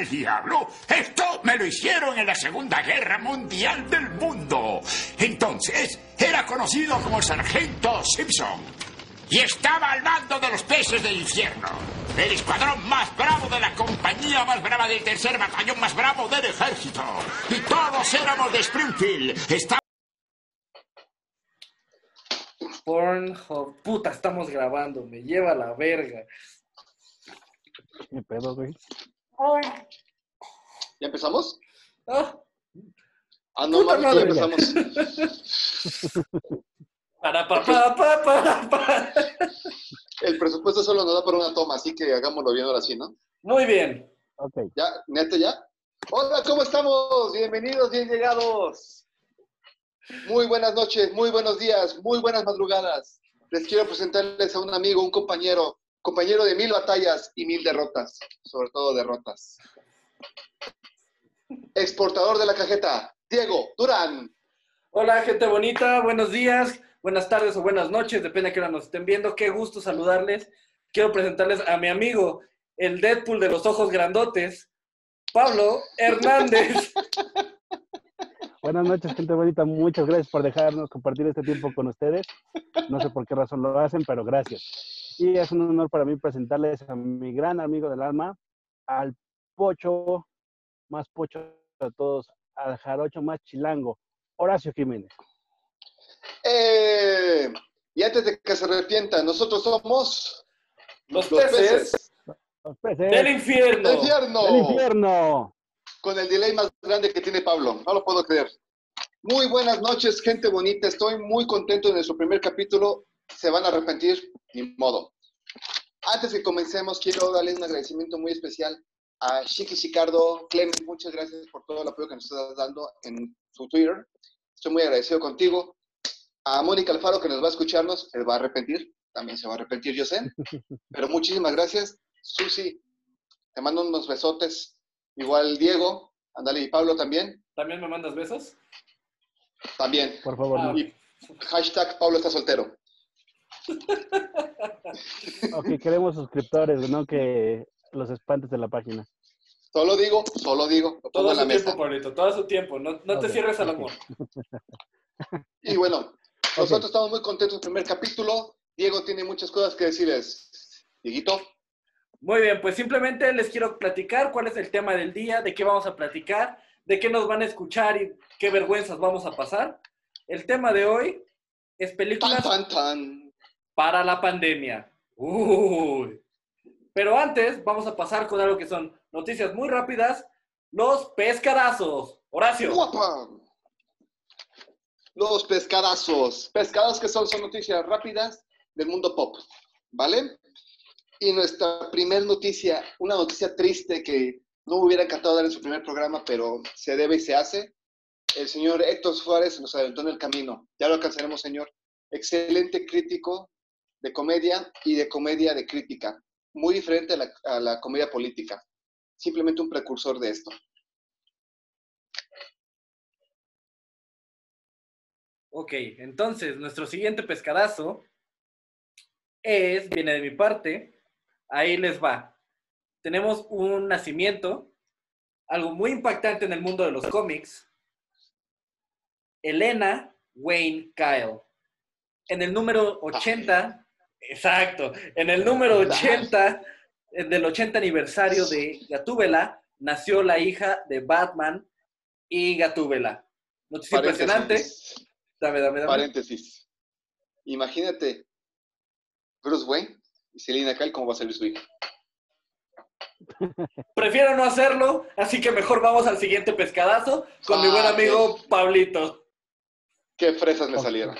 al diablo? Esto me lo hicieron en la Segunda Guerra Mundial del Mundo. Entonces, era conocido como el Sargento Simpson. Y estaba al mando de los peces del infierno. El escuadrón más bravo de la compañía más brava del tercer batallón más bravo del ejército. Y todos éramos de Springfield. Está Pornhub. Puta, estamos grabando, me lleva la verga. ¿Qué pedo, güey? ¿Ya empezamos? Ah, Ah, no, Puta mames, ya empezamos. para, pa, pa, pa, pa, pa. El presupuesto solo nos da para una toma, así que hagámoslo bien ahora sí, ¿no? Muy bien. Ok. ¿Ya? ¿Neto ya? Hola, ¿cómo estamos? Bienvenidos, bien llegados. Muy buenas noches, muy buenos días, muy buenas madrugadas. Les quiero presentarles a un amigo, un compañero, compañero de mil batallas y mil derrotas, sobre todo derrotas. Exportador de la cajeta, Diego Durán. Hola, gente bonita. Buenos días, buenas tardes o buenas noches, depende de qué hora nos estén viendo. Qué gusto saludarles. Quiero presentarles a mi amigo, el Deadpool de los ojos grandotes, Pablo Hernández. Buenas noches, gente bonita. Muchas gracias por dejarnos compartir este tiempo con ustedes. No sé por qué razón lo hacen, pero gracias. Y es un honor para mí presentarles a mi gran amigo del alma, al pocho, más pocho de todos, al jarocho más chilango, Horacio Jiménez. Eh, y antes de que se arrepientan, nosotros somos Los peces Los peces del infierno. del infierno. del infierno. con el delay más grande que tiene Pablo. No lo puedo creer. Muy buenas noches, gente bonita. Estoy muy contento de nuestro primer capítulo. Se van a arrepentir, ni modo. Antes que comencemos, quiero darle un agradecimiento muy especial a Chiqui Chicardo. Clem, muchas gracias por todo el apoyo que nos estás dando en su Twitter. Estoy muy agradecido contigo. A Mónica Alfaro, que nos va a escucharnos, se va a arrepentir. También se va a arrepentir, yo sé. Pero muchísimas gracias. Susi, te mando unos besotes. Igual Diego, ándale, y Pablo también. ¿También me mandas besos? También. Por favor, Ah, no. Y hashtag Pablo está soltero. Ok, queremos suscriptores, no que los espantes de la página. Solo digo, solo digo, lo pongo Todo en la su mesa. tiempo, Pablito, todo su tiempo. No, no te cierres al amor. Y bueno, nosotros estamos muy contentos del primer capítulo. Diego tiene muchas cosas que decirles. Dieguito, Muy bien, pues simplemente les quiero platicar cuál es el tema del día, de qué vamos a platicar, de qué nos van a escuchar y qué vergüenzas vamos a pasar. El tema de hoy es tan, películas tan, tan. Para la pandemia. Uy. Pero antes vamos a pasar con algo que son noticias muy rápidas, los pescadazos. Horacio. Los pescadazos. Pescados que son, son noticias rápidas del mundo pop, ¿vale? Y nuestra primera noticia, una noticia triste que no me hubiera encantado dar en su primer programa, pero se debe y se hace. El señor Héctor Suárez nos adelantó en el camino. Ya lo alcanzaremos, señor. Excelente crítico de comedia y de comedia de crítica. Muy diferente a la, a la comedia política. Simplemente un precursor de esto. Ok, entonces nuestro siguiente pescadazo es, viene de mi parte, ahí les va. Tenemos un nacimiento, algo muy impactante en el mundo de los cómics. Elena Wayne Kyle. En el número 80, exacto, en el número 80 eh, del 80 aniversario de Gatúbela, nació la hija de Batman y Gatúbela. Noticia impresionante. Paréntesis. Dame, dame, dame. Paréntesis. Imagínate Bruce Wayne y Selina Kyle cómo va a salir su hija. Prefiero no hacerlo, así que mejor vamos al siguiente pescadazo con mi Ah, buen amigo ok. Pablito. Qué fresas me salieron.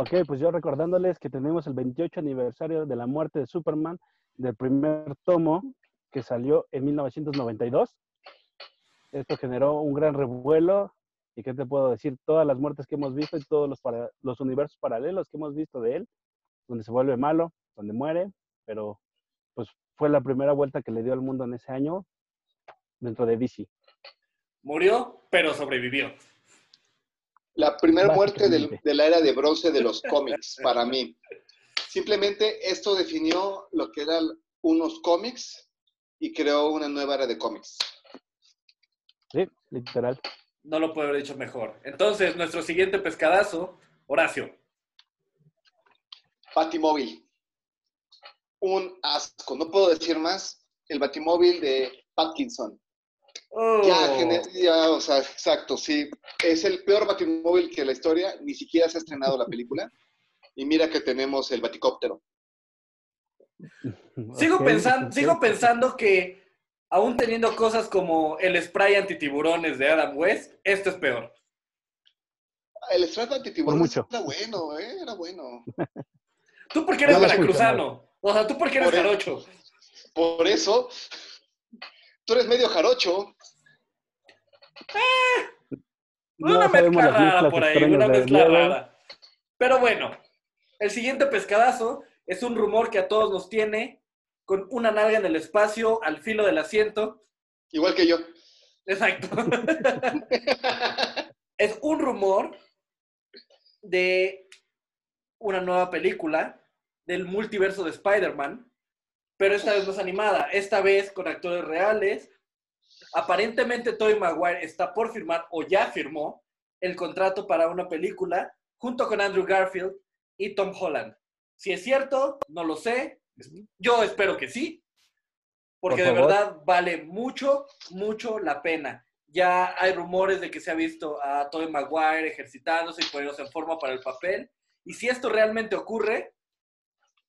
Ok, pues yo recordándoles que tenemos el 28 aniversario de la muerte de Superman, del primer tomo que salió en 1992. Esto generó un gran revuelo. ¿Y qué te puedo decir? Todas las muertes que hemos visto y todos los, universos paralelos que hemos visto de él, donde se vuelve malo, donde muere, pero pues fue la primera vuelta que le dio al mundo en ese año dentro de DC. Murió, pero sobrevivió. La primera muerte del- de la era de bronce de los cómics, para mí. Simplemente esto definió lo que eran unos cómics y creó una nueva era de cómics. Sí, literal. No lo puedo haber dicho mejor. Entonces, nuestro siguiente pescadazo, Horacio. Batimóvil. Un asco, no puedo decir más. El Batimóvil de Patkinson. Oh. Ya, gener- ya, o sea, exacto, sí. Es el peor Batimóvil que la historia, ni siquiera se ha estrenado la película. Y mira que tenemos el Baticóptero. Sigo, pensando, sigo pensando que, aún teniendo cosas como el spray antitiburones de Adam West, esto es peor. El estrato antitiburón Por mucho. era bueno, ¿eh? Era bueno. Tú porque eres No veracruzano. O sea, tú porque eres Por eso. jarocho. Por eso, tú eres medio jarocho. No una mezcla rara por ahí, una mezcla rara. Pero bueno, el siguiente pescadazo es un rumor que a todos nos tiene con una nalga en el espacio al filo del asiento. Igual que yo. Exacto. es un rumor de una nueva película del multiverso de Spider-Man, pero esta vez no es animada, esta vez con actores reales. Aparentemente Tobey Maguire está por firmar o ya firmó el contrato para una película junto con Andrew Garfield y Tom Holland. Si es cierto, no lo sé. Yo espero que sí, porque Por de verdad vale mucho, mucho la pena. Ya hay rumores de que se ha visto a Tobey Maguire ejercitándose y poniéndose en forma para el papel. Y si esto realmente ocurre,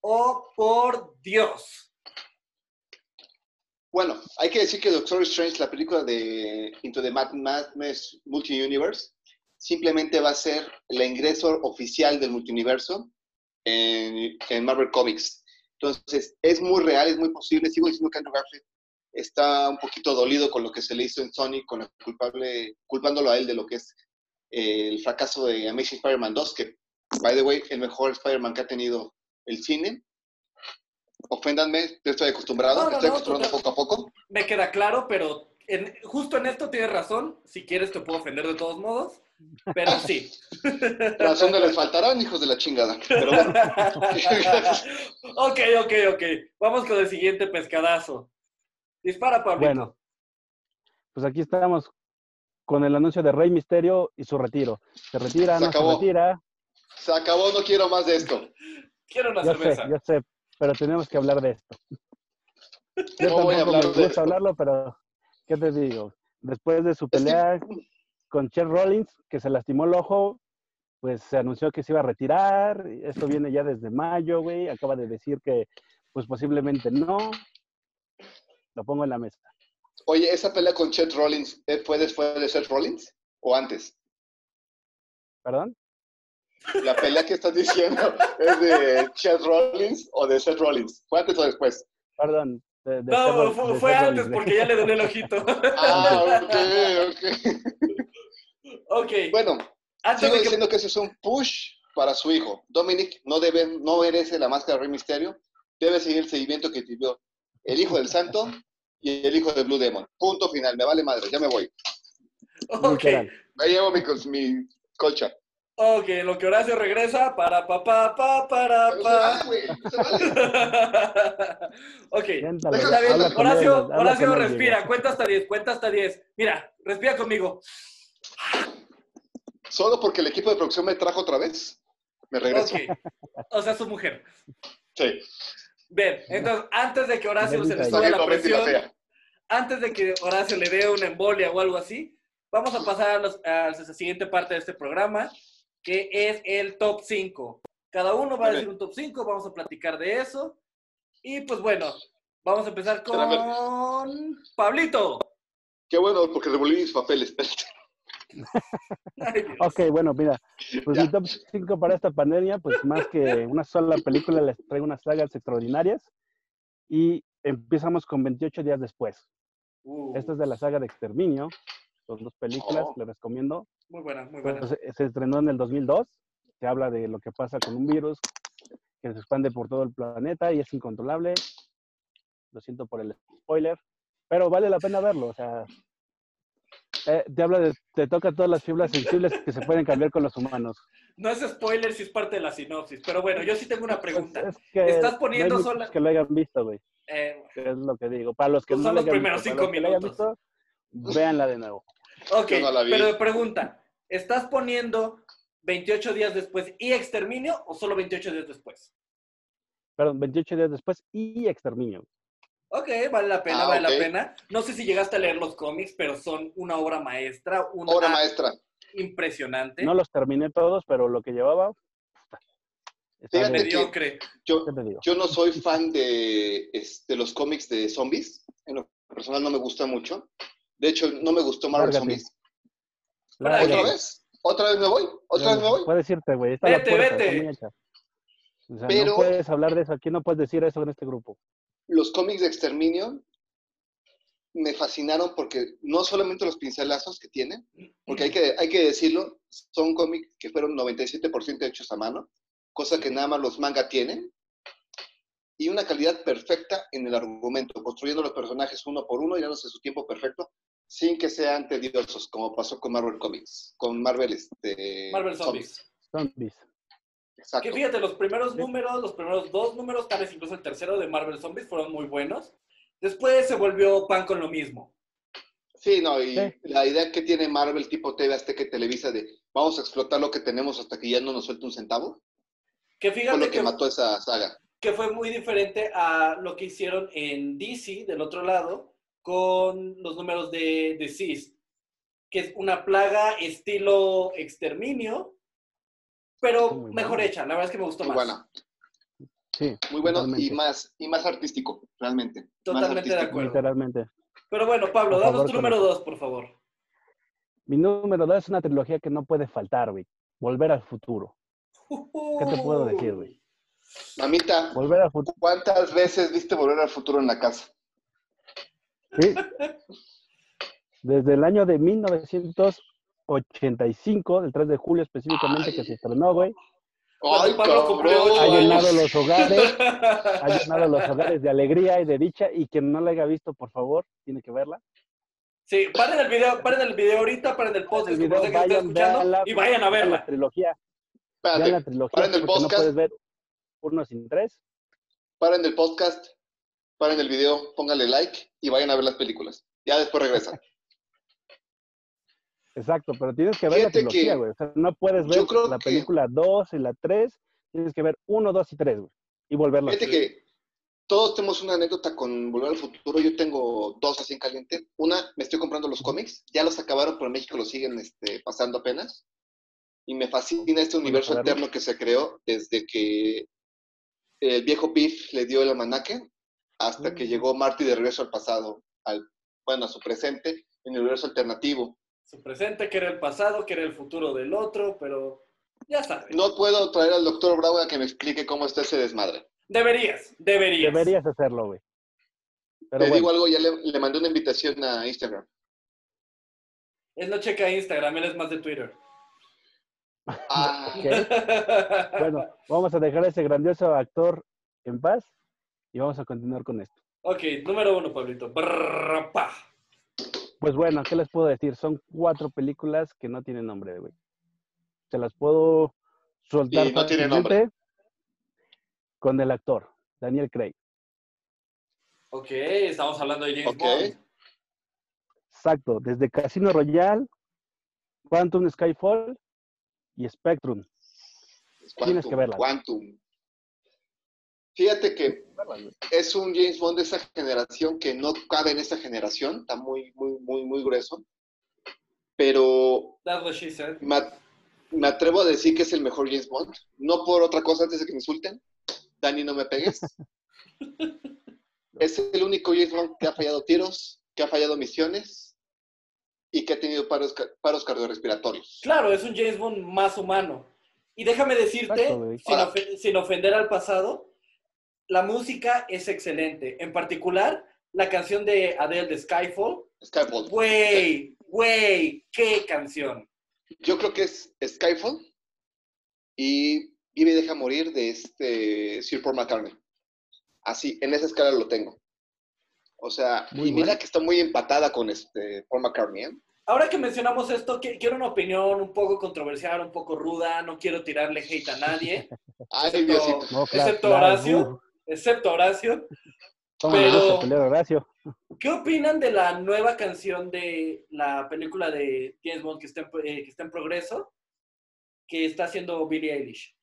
oh por Dios. Bueno, hay que decir que Doctor Strange, la película de Into the Mad- Madness Multi-Universe, simplemente va a ser el ingreso oficial del multiuniverso en, Marvel Comics. Entonces, es muy real, es muy posible. Sigo diciendo que Andrew Garfield está un poquito dolido con lo que se le hizo en Sony, con el culpable, culpándolo a él de lo que es eh, el fracaso de Amazing Spider-Man 2, que, by the way, el mejor Spider-Man que ha tenido el cine. Oféndanme, yo estoy acostumbrado, No, no, estoy no, total. poco a poco. Me queda claro, pero en- justo en esto tienes razón. Si quieres te puedo ofender de todos modos. Pero sí. Razón no les faltarán, hijos de la chingada. Pero bueno, ok, ok, ok. Vamos con el siguiente pescadazo. Dispara, Pablo. Bueno, pues aquí estamos con el anuncio de Rey Misterio y su retiro. Se retira, Se no acabó. se retira. se acabó, no quiero más de esto. Quiero una Yo sé, cerveza. yo sé, pero tenemos que hablar de esto. Yo No voy a hablar me de esto. hablarlo, pero ¿qué te digo? Después de su pelea con Chet Rollins, que se lastimó el ojo, pues se anunció que se iba a retirar. Esto viene ya desde mayo, güey. Acaba de decir que, pues posiblemente no. Lo pongo en la mesa. Oye, ¿esa pelea con Chet Rollins eh, fue después de Seth Rollins o antes? ¿Perdón? La pelea que estás diciendo es de Chet Rollins o de Seth Rollins. ¿Fue antes o después? Perdón. de- de Seth No, fue, de fue Seth antes Rollins, porque ya le dolió el ojito. Ah, ok, ok. ok. Bueno, Antes sigo de que diciendo que ese es un push para su hijo. Dominic no debe, no merece la máscara de Rey Misterio. Debe seguir el seguimiento que tuvo el hijo del santo y el hijo de Blue Demon. Punto final. Me vale madre, ya me voy. Ok. Me llevo mi, mi colcha. Ok, lo que Horacio regresa para pa pa pa para Pero se vale, pa. güey, no se vale. ok, Horacio, Horacio respira, cuenta hasta 10, cuenta hasta 10. Mira, respira conmigo. Solo porque el equipo de producción me trajo otra vez, me regreso. Ok, o sea, su mujer. Sí. Bien, entonces, antes de que Horacio se le suba la presión, antes de que Horacio le dé una embolia o algo así, vamos a pasar a, los- a la siguiente parte de este programa, que es el top 5. Cada uno va a decir un top 5, vamos a platicar de eso. Y pues bueno, vamos a empezar con Pablito. Qué bueno, porque revolví mis papeles. Ay. Ok, bueno, mira, pues Ya. mi top 5 para esta pandemia, pues más que una sola película, les traigo unas sagas extraordinarias. Y empezamos con 28 días después. Uh, Esta es de la saga de Exterminio. Son dos películas, Oh. les recomiendo. muy buena, muy buena. Pues, eh, se estrenó en el 2002. Se habla de lo que pasa con un virus que se expande por todo el planeta y es incontrolable. Lo siento por el spoiler, pero vale la pena verlo. O sea, Eh, te habla de, te toca todas las fibras sensibles que se pueden cambiar con los humanos. No es spoiler si es parte de la sinopsis, pero bueno, yo sí tengo una pregunta. Es que Estás no poniendo hay sola- que lo hayan visto, güey. Eh, Es lo que digo. Para los que Pues no son lo los hayan primeros visto, cinco minutos. visto, véanla de nuevo. Ok, Yo no la vi. pero pregunta, ¿estás poniendo 28 días después y exterminio o solo 28 días después? Perdón, 28 días después y exterminio. Ok, vale la pena, Ah, vale la pena. No sé si llegaste a leer los cómics, pero son una obra maestra, una Obra maestra. impresionante, No los terminé todos, pero lo que llevaba. Fíjate que- mediocre. Yo no soy fan de este, los cómics de zombies. En lo personal no me gusta mucho. De hecho, no me gustó Marvel Lárgate. Zombies. Lárgate. ¿Otra vez? ¿Otra vez me voy? ¿Otra vez me voy? Puedes irte, güey. Está a la Vete, puerta, vete. está muy hecha. O sea, Pero- no puedes hablar de eso. Aquí no puedes decir eso en este grupo. Los cómics de Exterminio me fascinaron porque no solamente los pincelazos que tienen, porque hay que, hay que decirlo, son cómics que fueron 97% hechos a mano, cosa que nada más los manga tienen, y una calidad perfecta en el argumento, construyendo los personajes uno por uno y dándose su tiempo perfecto, sin que sean tediosos, como pasó con Marvel Comics, con Marvel, este, Marvel Zombies. Zombies. Exacto. Que fíjate, los primeros Sí. números, los primeros dos números, tal vez incluso el tercero de Marvel Zombies fueron muy buenos. Después se volvió pan con lo mismo. Sí, no, y Sí. la idea que tiene Marvel tipo TV Azteca y Televisa de vamos a explotar lo que tenemos hasta que ya no nos suelte un centavo, Que fue fíjate lo que que, mató esa saga. que fue muy diferente a lo que hicieron en DC, del otro lado, con los números de Deceased, que es una plaga estilo exterminio, pero Muy mejor buena. hecha. La verdad es que me gustó Muy más. buena, Sí. muy bueno y más, y más artístico, realmente. Totalmente de acuerdo. Literalmente. Pero bueno, Pablo, Por danos favor, tu número dos, por favor. Mi número dos es una trilogía que no puede faltar, güey. Volver al futuro. ¿Qué te puedo decir, güey? Mamita, Volver al futuro. ¿cuántas veces viste volver al futuro en la casa? Sí. Desde el año de 1985, del 3 de julio específicamente, que se estrenó, güey. Ha llenado los hogares, ha llenado los hogares de alegría y de dicha. Y quien no la haya visto, por favor, tiene que verla. Sí, paren el video, paren el video ahorita, paren el podcast, El que video, por que estén vayan, escuchando, véanla, y vayan a vean la verla. trilogía. Vean la trilogía paren el porque no podcast. puedes ver uno sin tres. paren el podcast, paren el video, pónganle like y vayan a ver las películas. Ya después regresan. Exacto, pero tienes que ver la Fíjate trilogía, que güey. O sea, no puedes ver la que- película 2 y la 3. Tienes que ver 1, 2 y 3, güey. Y volverla a ver. que todos tenemos una anécdota con Volver al Futuro. Yo tengo dos así en caliente. Una, me estoy comprando los cómics. Ya los acabaron, pero en México los siguen este, pasando apenas. Y me fascina este universo alterno que se creó desde que el viejo Piff le dio el almanaque hasta que Mm. llegó Marty de regreso al pasado, al, bueno, a su presente, en el universo alternativo. Su presente, que era el pasado, que era el futuro del otro, pero ya sabes. No puedo traer al doctor Bravo a que me explique cómo está ese desmadre. Deberías, deberías. Deberías hacerlo, güey. Te bueno, digo algo, ya le, le mandé una invitación a Instagram. Él no checa Instagram, él es más de Twitter. Ah, ok. Bueno, vamos a dejar a ese grandioso actor en paz y vamos a continuar con esto. ok, número uno, Pablito. Pues bueno, ¿qué les puedo decir? Son cuatro películas que no tienen nombre, güey. Se las puedo soltar con el actor, Daniel Craig. Ok, estamos hablando de James Ok. Bond. Exacto, desde Casino Royale, Quantum Skyfall y Spectrum. Tienes que verla. Quantum. Fíjate que es un James Bond de esa generación que no cabe en esta generación, está muy, muy, muy, muy grueso. Pero That's what she said. me, at- me atrevo a decir que es el mejor James Bond. No por otra cosa antes de que me insulten. Dani, no me pegues. es el único James Bond que ha fallado tiros, que ha fallado misiones y que ha tenido paros, paros cardiorrespiratorios. Claro, es un James Bond más humano. Y déjame decirte, Exacto, sin, ofe- sin ofender al pasado, la música es excelente. En particular, la canción de Adele de Skyfall. Skyfall. Güey, güey, qué canción. Yo creo que es Skyfall y Vive y Deja Morir de este Sir Paul McCartney. Así, en esa escala lo tengo. O sea, Muy y mira bueno. que está muy empatada con este Paul McCartney, ¿eh? ahora que mencionamos esto, qui- quiero una opinión un poco controversial, un poco ruda, no quiero tirarle hate a nadie, Ay, Diosito. No, claro, excepto claro, Horacio, excepto Horacio. cómo pero- gusta pelear, Horacio. ¿Qué opinan de la nueva canción de la película de James Bond que está en, eh, que está en progreso, que está haciendo Billie Eilish?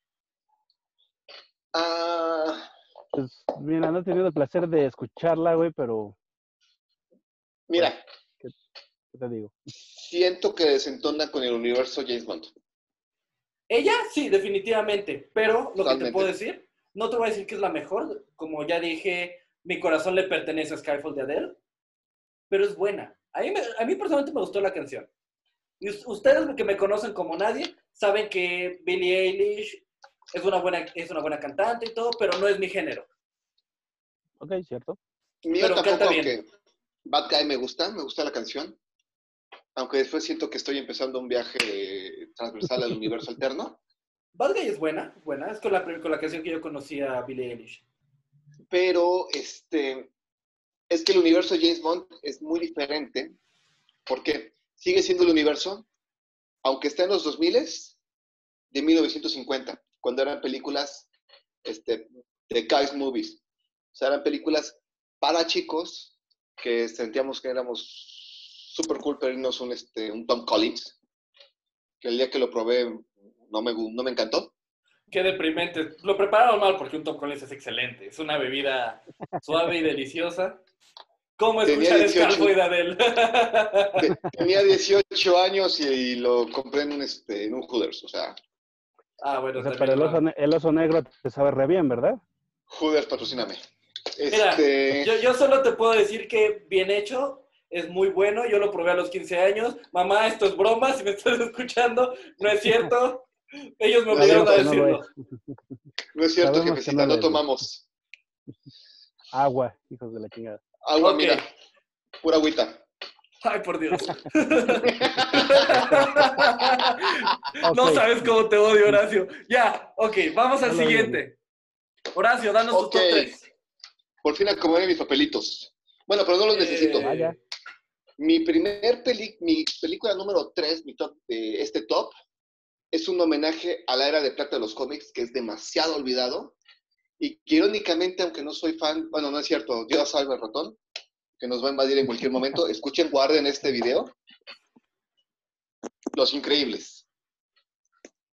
Ah, Pues, mira, no he tenido el placer de escucharla, güey, pero, mira, ¿qué te digo? siento que desentona con el universo James Bond. Ella, sí, definitivamente, pero lo que te puedo decir, no te voy a decir que es la mejor, como ya dije, mi corazón le pertenece a Skyfall de Adele, pero es buena. A mí, me- a mí personalmente me gustó la canción. Y us- ustedes que me conocen como nadie, saben que Billie Eilish es una buena, es una buena cantante y todo, pero no es mi género. Ok, cierto. Mío Pero tampoco, canta bien. aunque Bad Guy me gusta, me gusta la canción. Aunque después siento que estoy empezando un viaje transversal al universo alterno. Bad Guy es buena, buena, es con la, con la canción que yo conocí a Billie Eilish. Pero este, es que el universo de James Bond es muy diferente. porque Sigue siendo el universo, aunque está en los 2000 de 1950, cuando eran películas este, de guys movies. O sea, eran películas para chicos que sentíamos que éramos super cool pedirnos un, este, un Tom Collins, que el día que lo probé no me, no me encantó. Qué deprimente. Lo prepararon mal porque un Tom Collins es excelente. Es una bebida suave y deliciosa. ¿Cómo escuchar 18. Scarfo y de Adele? Te- Tenía 18 años y, y lo compré en un, este, en un Hooters. O sea, ah, bueno, O sea, también pero el oso, el oso negro te sabe re bien, ¿verdad? Hooters, patrocíname. Mira, Este, yo, yo solo te puedo decir que bien hecho, es muy bueno. Yo lo probé a los 15 años. Mamá, esto es broma. Si me estás escuchando, no es cierto. Ellos me obligaron a no decirlo. no es cierto, sabemos que jefecita, no tomamos. Agua, hijos de la chingada. Agua, mira, pura agüita. Ay, por Dios. No sabes cómo te odio, Horacio. Ya, ok, vamos al siguiente. Horacio, danos Ok. tu top 3. Por fin acomodé mis papelitos. Bueno, pero no los Eh, necesito. Vaya. Mi primer peli, mi película número 3, mi top de este top, es un homenaje a la era de plata de los cómics, que es demasiado olvidado. Y que irónicamente, aunque no soy fan, bueno, no es cierto, Dios salve al ratón, que nos va a invadir en cualquier momento. Escuchen, guarden este video. Los Increíbles.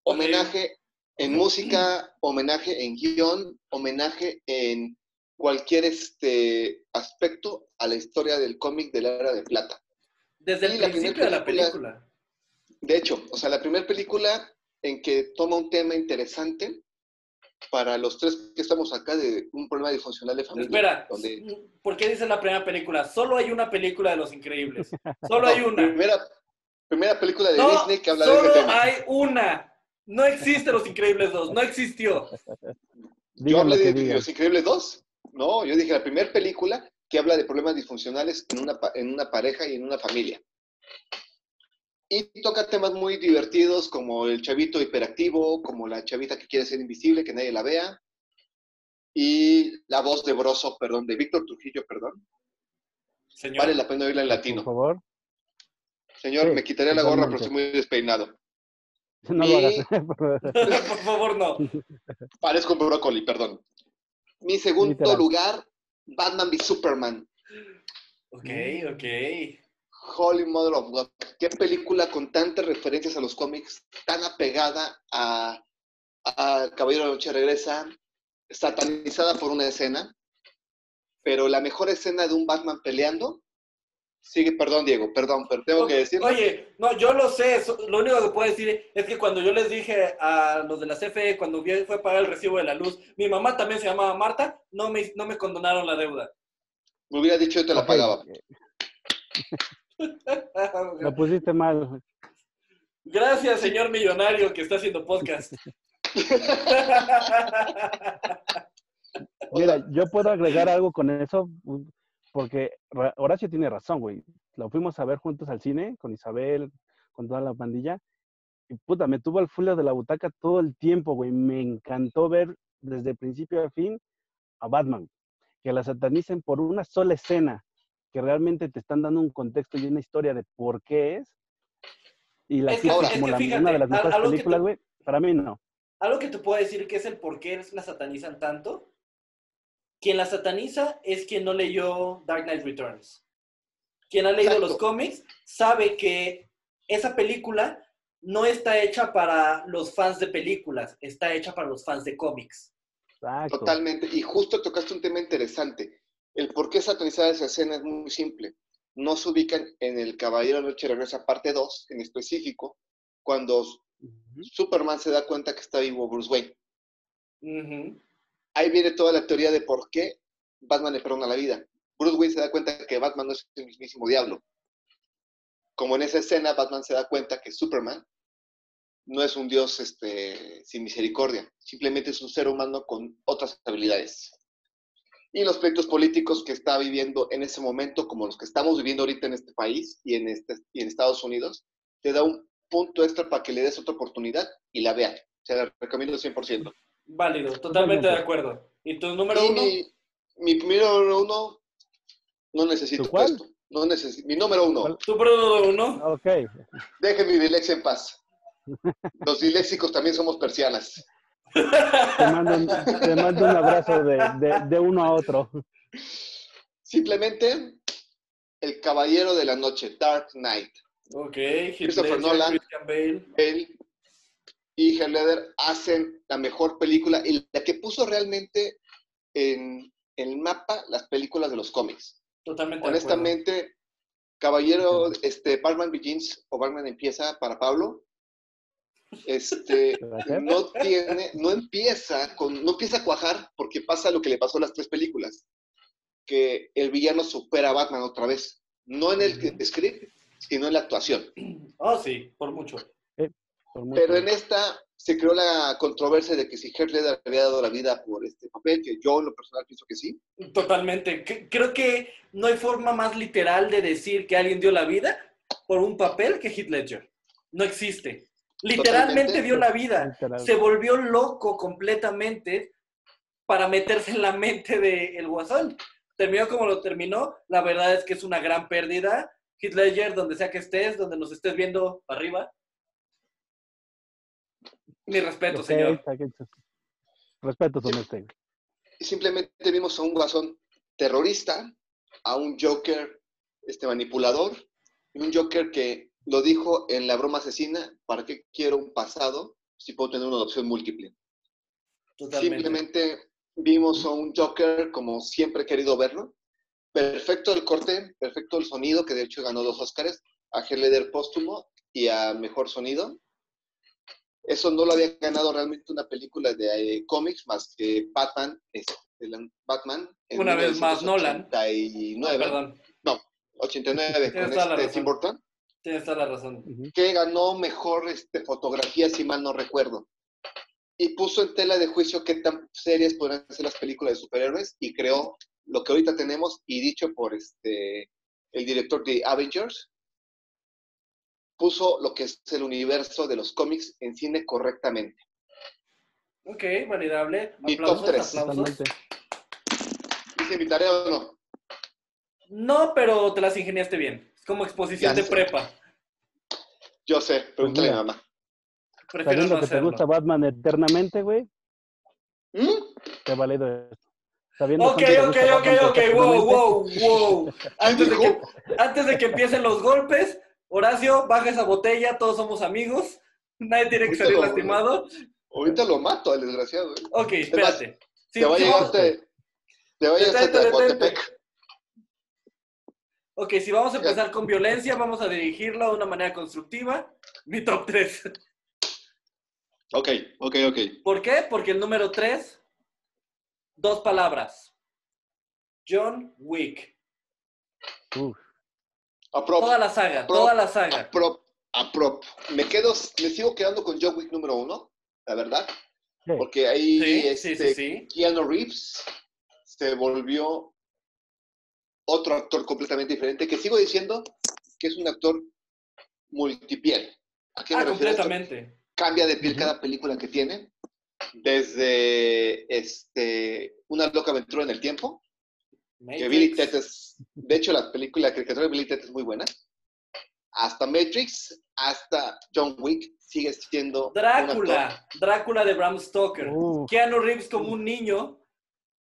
Homenaje en música, homenaje en guion, homenaje en cualquier este, aspecto a la historia del cómic de la era de plata. Desde el Y principio de la película. De hecho, o sea, la primera película en que toma un tema interesante para los tres que estamos acá de un problema disfuncional de familia. Espera, donde- ¿por qué dice la primera película? Solo hay una película de Los Increíbles. Solo hay una. Primera, primera película de No, Disney que habla de solo ese tema. hay una. No existe Los Increíbles 2, no existió. Yo hablé de. Los Increíbles 2. No, yo dije la primera película que habla de problemas disfuncionales en una, en una pareja y en una familia. Y toca temas muy divertidos como el chavito hiperactivo, como la chavita que quiere ser invisible, que nadie la vea. Y la voz de Broso, perdón, de Víctor Trujillo, perdón. Señor. Vale la pena oírla en Por latino. favor, Señor, Sí, me quitaré la gorra, pero estoy muy despeinado. no lo hagas. Por favor, no. Parezco un brócoli, perdón. Mi segundo Literal. lugar, Batman v Superman. Ok, ok. Holy Mother of God. Qué película con tantas referencias a los cómics, tan apegada a, a Caballero de la Noche Regresa, satanizada por una escena, pero la mejor escena de un Batman peleando, sigue, perdón Diego, perdón, pero tengo que decirlo. Oye, no, yo lo sé. so- Lo único que puedo decir es que cuando yo les dije a los de la CFE, cuando vi- fue a pagar el recibo de la luz, mi mamá también se llamaba Marta, no me, no me condonaron la deuda. Me hubiera dicho yo te la pagaba. Lo pusiste mal. Gracias, señor millonario que está haciendo podcast. Mira, yo puedo agregar algo con eso, porque Ra- Horacio tiene razón, güey. Lo fuimos a ver juntos al cine, con Isabel, con toda la pandilla. Y puta, me tuvo al full de la butaca todo el tiempo, güey. Me encantó ver desde principio a fin a Batman. Que la satanicen por una sola escena, que realmente te están dando un contexto y una historia de por qué es. y la Es que- es como que la, fíjate, una de las mejores películas, güey, para mí no. Algo que te puedo decir que es el por qué la satanizan tanto. Quien la sataniza es quien no leyó Dark Knight Returns. Quien ha leído Exacto. los cómics sabe que esa película no está hecha para los fans de películas, está hecha para los fans de cómics. Exacto. Totalmente. Y justo tocaste un tema interesante. El por qué satanizar esa escena es muy simple. No se ubican en el Caballero de la Noche Regresa parte 2, en específico, cuando. Superman se da cuenta que está vivo Bruce Wayne. Ahí viene toda la teoría de por qué Batman le perdona la vida. Bruce Wayne se da cuenta que Batman no es el mismísimo diablo. Como en esa escena, Batman se da cuenta que Superman no es un dios este, sin misericordia, simplemente es un ser humano con otras habilidades. Y los proyectos políticos que está viviendo en ese momento, como los que estamos viviendo ahorita en este país y en, este, y en Estados Unidos, te da un punto extra para que le des otra oportunidad y la vean. Se la recomiendo 100%. Válido, totalmente Totalmente. de acuerdo. ¿Y tu número Y uno? mi, mi número uno, no necesito ¿Tu cuál? esto. No necesito, mi número uno, ¿Cuál? ¿Tu número uno? Ok. dejen mi dislexia en paz. Los disléxicos también somos persianas. Te mando un, te mando un abrazo de, de- de uno a otro. Simplemente, El Caballero de la Noche, Dark Knight. Ok, Christopher Ledger, Nolan. Christian Bale. Él y Heath Ledger hacen la mejor película y la que puso realmente en el mapa las películas de los cómics. Totalmente. Honestamente, Caballero, este, Batman Begins o Batman empieza para Pablo. Este, no tiene, no empieza con, no empieza a cuajar porque pasa lo que le pasó a las tres películas, que el villano supera a Batman otra vez, no en el Ujú. script, sino en la actuación. Oh, sí, por mucho. Por mucho. Pero en esta se creó la controversia de que si Heath Ledger había dado la vida por este papel, que yo en lo personal pienso que sí. Totalmente. Creo que no hay forma más literal de decir que alguien dio la vida por un papel que Heath Ledger. No existe. Literalmente Totalmente. dio la vida. Se volvió loco completamente para meterse en la mente del guasón. Terminó como lo terminó. La verdad es que es una gran pérdida. Ledger, donde sea que estés, donde nos estés viendo arriba. Mi respeto, señor. Respeto su mente. Y simplemente vimos a un guasón terrorista, a un Joker este, manipulador, y un Joker que lo dijo en la broma asesina, ¿para qué quiero un pasado si puedo tener una opción múltiple? Totalmente. Simplemente vimos a un Joker como siempre he querido verlo. Perfecto el corte, perfecto el sonido, que de hecho ganó dos Oscars, a Ledger póstumo y a Mejor Sonido. Eso no lo había ganado realmente una película de eh, cómics más que Batman, este, el Batman. en Una vez más, Nolan. 89, Ah, perdón, 89 con toda la este razón. Tim Burton, tienes toda la razón. Que ganó mejor este, fotografía, si mal no recuerdo. Y puso en tela de juicio qué tan serias podrían ser las películas de superhéroes y creó lo que ahorita tenemos y dicho por este, el director de Avengers, puso lo que es el universo de los cómics en cine correctamente. Ok, validable. Mi top Aplausos, tres. aplausos. Totalmente. ¿Hice mi tarea o no? No, pero te las ingeniaste bien. Es como exposición Ya de sé. prepa. Yo sé, pregúntale a mamá. Prefiero Sabiendo no que te hacerlo. gusta Batman eternamente, güey, ¿Mm? te ha valido esto. Sabiendo Ok, ok, ok, Batman ok, wow, wow, wow. Antes de, que, antes de que empiecen los golpes, Horacio, baja esa botella, todos somos amigos. Nadie tiene que salir lastimado. Ahorita lo mato al desgraciado. ¿eh? Ok, espérate. Sí, te va a sí, hasta, te va a llegar hasta detente. Tehuantepec. Ok, si vamos a empezar con violencia, vamos a dirigirlo de una manera constructiva. Mi top 3. Ok, ok, ok. ¿Por qué? Porque el número 3, dos palabras. John Wick. Uf, Aprop, Toda la saga, toda la saga. aprop, aprop. Me quedo, me sigo quedando con John Wick número uno, la verdad. sí. Porque ahí Sí, sí, este, sí, sí. Keanu Reeves se volvió otro actor completamente diferente, que sigo diciendo que es un actor multipiel. ¿A qué me Ah, refiero a esto? completamente. Cambia de piel cada película que tiene, desde este, Una loca aventura en el tiempo, que Matrix. Billy Ted es, de hecho la película, la caricatura de Billy Ted es muy buena, hasta Matrix, hasta John Wick sigue siendo Drácula. Drácula de Bram Stoker. Uh, Keanu Reeves como un niño,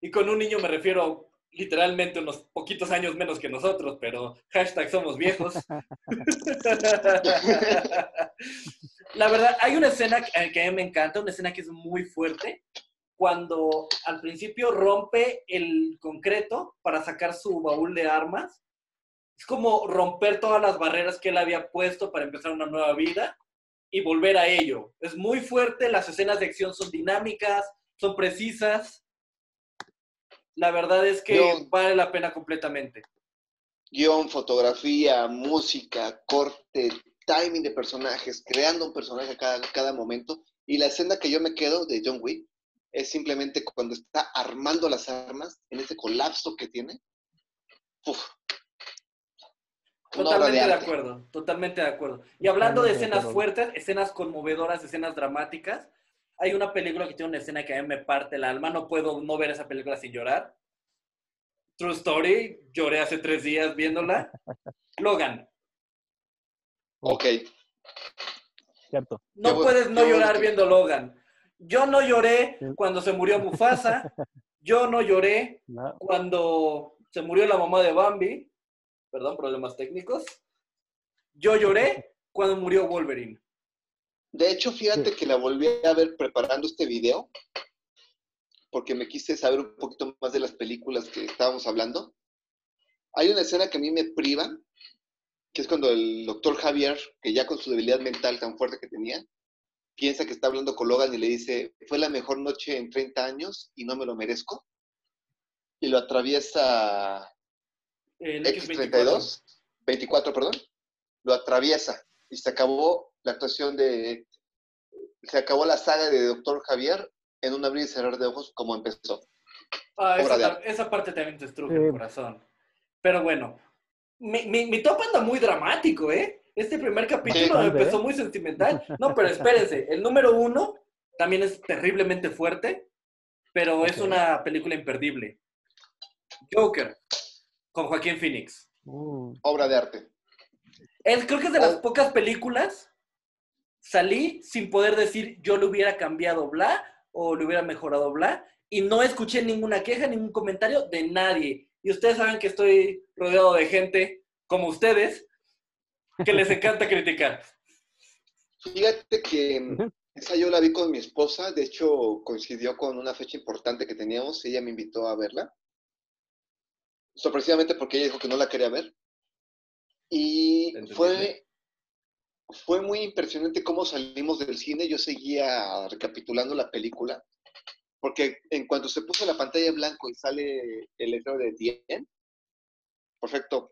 y con un niño me refiero literalmente unos poquitos años menos que nosotros, pero hashtag somos viejos. La verdad, hay una escena que que a mí me encanta, una escena que es muy fuerte, cuando al principio rompe el concreto para sacar su baúl de armas. Es como romper todas las barreras que él había puesto para empezar una nueva vida y volver a ello. Es muy fuerte, las escenas de acción son dinámicas, son precisas. La verdad es que vale la pena completamente. Guión, fotografía, música, corte, timing de personajes, creando un personaje a cada, cada momento. Y la escena que yo me quedo de John Wick es simplemente cuando está armando las armas, en ese colapso que tiene. Uf. Totalmente de, acuerdo, totalmente de acuerdo. Y hablando de Totalmente de escenas fuertes, escenas conmovedoras, escenas dramáticas, hay una película que tiene una escena que a mí me parte el alma, no puedo no ver esa película sin llorar. True Story, lloré hace tres días viéndola. Logan, Ok. cierto. no puedes no llorar que- viendo Logan. Yo no lloré Sí. cuando se murió Mufasa, yo no lloré No, cuando se murió la mamá de Bambi, perdón, problemas técnicos. Yo lloré cuando murió Wolverine. De hecho, fíjate Sí. que la volví a ver preparando este video, porque me quise saber un poquito más de las películas que estábamos hablando. Hay una escena que a mí me priva, que es cuando el doctor Javier, que ya con su debilidad mental tan fuerte que tenía, piensa que está hablando con Logan y le dice, fue la mejor noche en 30 años y no me lo merezco. Y lo atraviesa El X24. X32, 24, perdón, lo atraviesa y se acabó la actuación de, se acabó la saga de Doctor Javier en un abrir y cerrar de ojos como empezó. Ah, esa, parte también te estruje Sí. el corazón. Pero bueno, mi, mi, mi top anda muy dramático, ¿eh? Este primer capítulo empezó ¿eh? muy sentimental. No, pero espérense, el número uno también es terriblemente fuerte, pero es una película imperdible. Joker, con Joaquín Phoenix. uh, Obra de arte. Es, creo que es de las Oh. pocas películas salí sin poder decir yo le hubiera cambiado bla o le hubiera mejorado bla y no escuché ninguna queja, ningún comentario de nadie. Y ustedes saben que estoy rodeado de gente como ustedes que les encanta criticar. Fíjate que Ujú. esa yo la vi con mi esposa, de hecho coincidió con una fecha importante que teníamos, ella me invitó a verla, sorpresivamente porque ella dijo que no la quería ver. Y fue, fue muy impresionante cómo salimos del cine, yo seguía recapitulando la película, porque en cuanto se puso la pantalla en blanco y sale el letrero de 10, perfecto,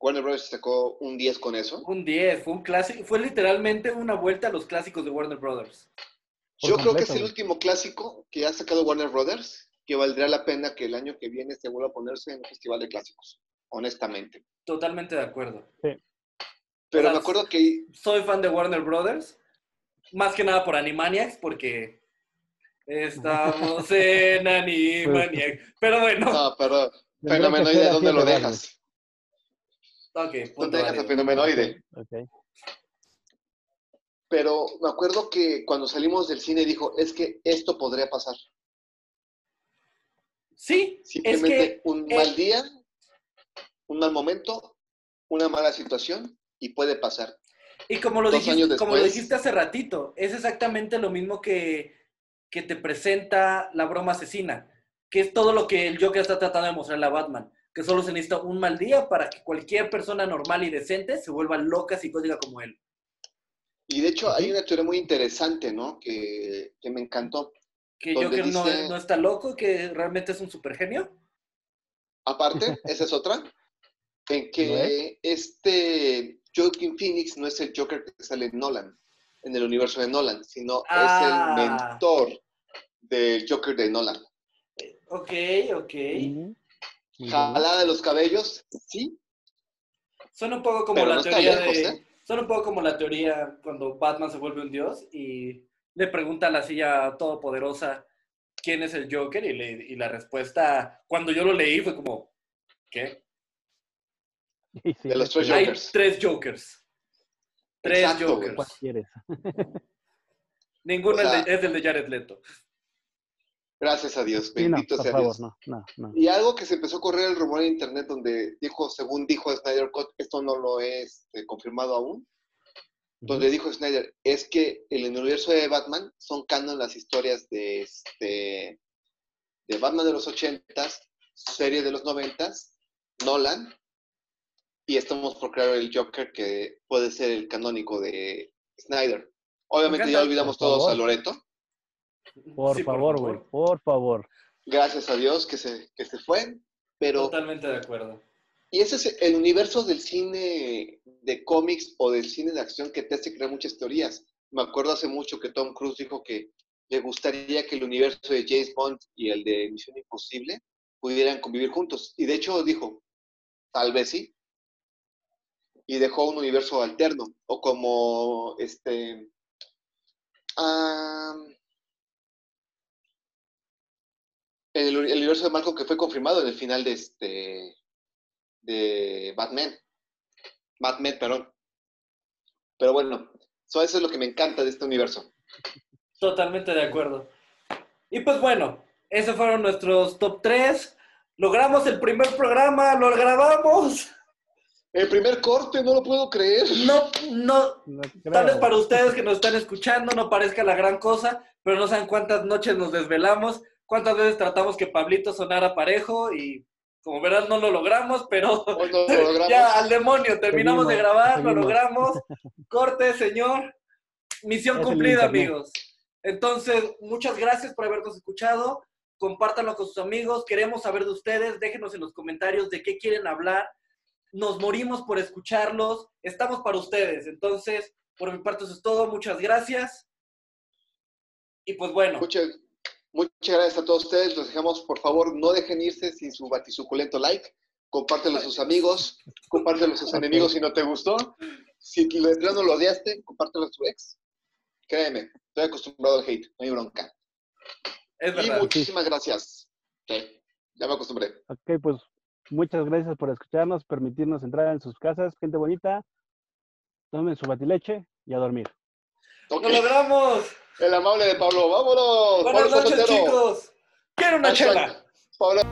Warner Bros. sacó un 10 con eso. Un 10, fue un clásico, fue literalmente una vuelta a los clásicos de Warner Brothers. Por Yo creo que es el último clásico que ha sacado Warner Brothers, que valdría la pena que el año que viene se vuelva a ponerse en un festival de clásicos, honestamente. Totalmente de acuerdo. Pero O sea, me acuerdo que Soy fan de Warner Brothers, más que nada por Animaniacs, porque estamos en Animaniacs. Pero bueno, no, pero Fenomenoide, ¿dónde lo de dejas? ok, punto ¿Dónde dejas a. Fenomenoide? ok. Pero me acuerdo que cuando salimos del cine dijo, es que esto podría pasar. Sí, es Simplemente que un eh, mal día, un mal momento, una mala situación y puede pasar. Y como lo, dijiste, como lo dijiste hace ratito, es exactamente lo mismo que, que te presenta la broma asesina, que es todo lo que el Joker está tratando de mostrarle a Batman, que solo se necesita un mal día para que cualquier persona normal y decente se vuelva loca psicótica como él. Y de hecho hay una teoría muy interesante, ¿no? Que, que me encantó. Que Joker no, dice- no está loco, que realmente es un supergenio. Aparte, esa es otra, en ¿No que este Joaquin Phoenix no es el Joker que sale en Nolan, en el universo de Nolan, sino Ah. es el mentor del Joker de Nolan. Ok, ok. Bueno. Jalada de los cabellos, sí, Suena un poco como Pero la no teoría lejos, de. ¿eh? Suena un poco como la teoría cuando Batman se vuelve un dios y le pregunta a la silla todopoderosa quién es el Joker y, le- y la respuesta, cuando yo lo leí, fue como, ¿qué? Sí, de los tres. Hay Jokers. tres Jokers. Tres Exacto, Jokers. ¿Cuál quieres? Ninguno O sea- es de- es el de Jared Leto. Gracias a Dios, Sí, no, bendito sea favor, Dios. no, no, no. Y algo que se empezó a correr el rumor en internet donde dijo, según dijo Snyder Cut, esto no lo he este, confirmado aún, donde dijo Snyder, es que en el universo de Batman son canon las historias de este de Batman de los 80s, serie de los 90s, Nolan, y estamos por crear el Joker que puede ser el canónico de Snyder. Obviamente Me ya olvidamos Por todos favor. a Loreto, Por Sí, favor, güey, por favor. gracias a Dios que se, que se fue, pero... Totalmente de acuerdo. Y ese es el universo del cine de cómics o del cine de acción que te hace crear muchas teorías. Me acuerdo hace mucho que Tom Cruise dijo que le gustaría que el universo de James Bond y el de Misión Imposible pudieran convivir juntos. Y de hecho dijo, tal vez sí. Y dejó un universo alterno. O como este. ah, el, universo de Malcolm que fue confirmado en el final de este de Batman. Batman, perdón. Pero bueno, so eso es lo que me encanta de este universo. Totalmente de acuerdo. Y pues bueno, esos fueron nuestros top 3. Logramos el primer programa, lo grabamos. El primer corte, no lo puedo creer. No, no, No tal vez para ustedes que nos están escuchando no parezca la gran cosa, pero no saben cuántas noches nos desvelamos, cuántas veces tratamos que Pablito sonara parejo y como verán no lo logramos, pero Hoy no lo logramos. ya al demonio, terminamos de Seguimos, grabar, lo logramos. Corte, señor. Misión Es cumplida, amigos. Entonces, muchas gracias por habernos escuchado. Compártanlo con sus amigos. Queremos saber de ustedes. Déjenos en los comentarios de qué quieren hablar. Nos morimos por escucharlos. Estamos para ustedes. Entonces, por mi parte, eso es todo. Muchas gracias. Y pues bueno, Muchas, muchas gracias a todos ustedes. Los dejamos, por favor, no dejen irse sin su batisuculento like. Compártelo a sus amigos, compártelo a sus enemigos si no te gustó. Si de plano lo odiaste, compártelo a tu ex. Créeme, estoy acostumbrado al hate, no hay bronca. es Y verdad. muchísimas gracias. Ya me acostumbré. Ok, pues muchas gracias por escucharnos, permitirnos entrar en sus casas, gente bonita. Tomen su batileche y a dormir. ¡Lo logramos! El amable de Pablo, vámonos. Buenas Pablo noches, Zapatero. chicos. Quiero una chela. Pablo.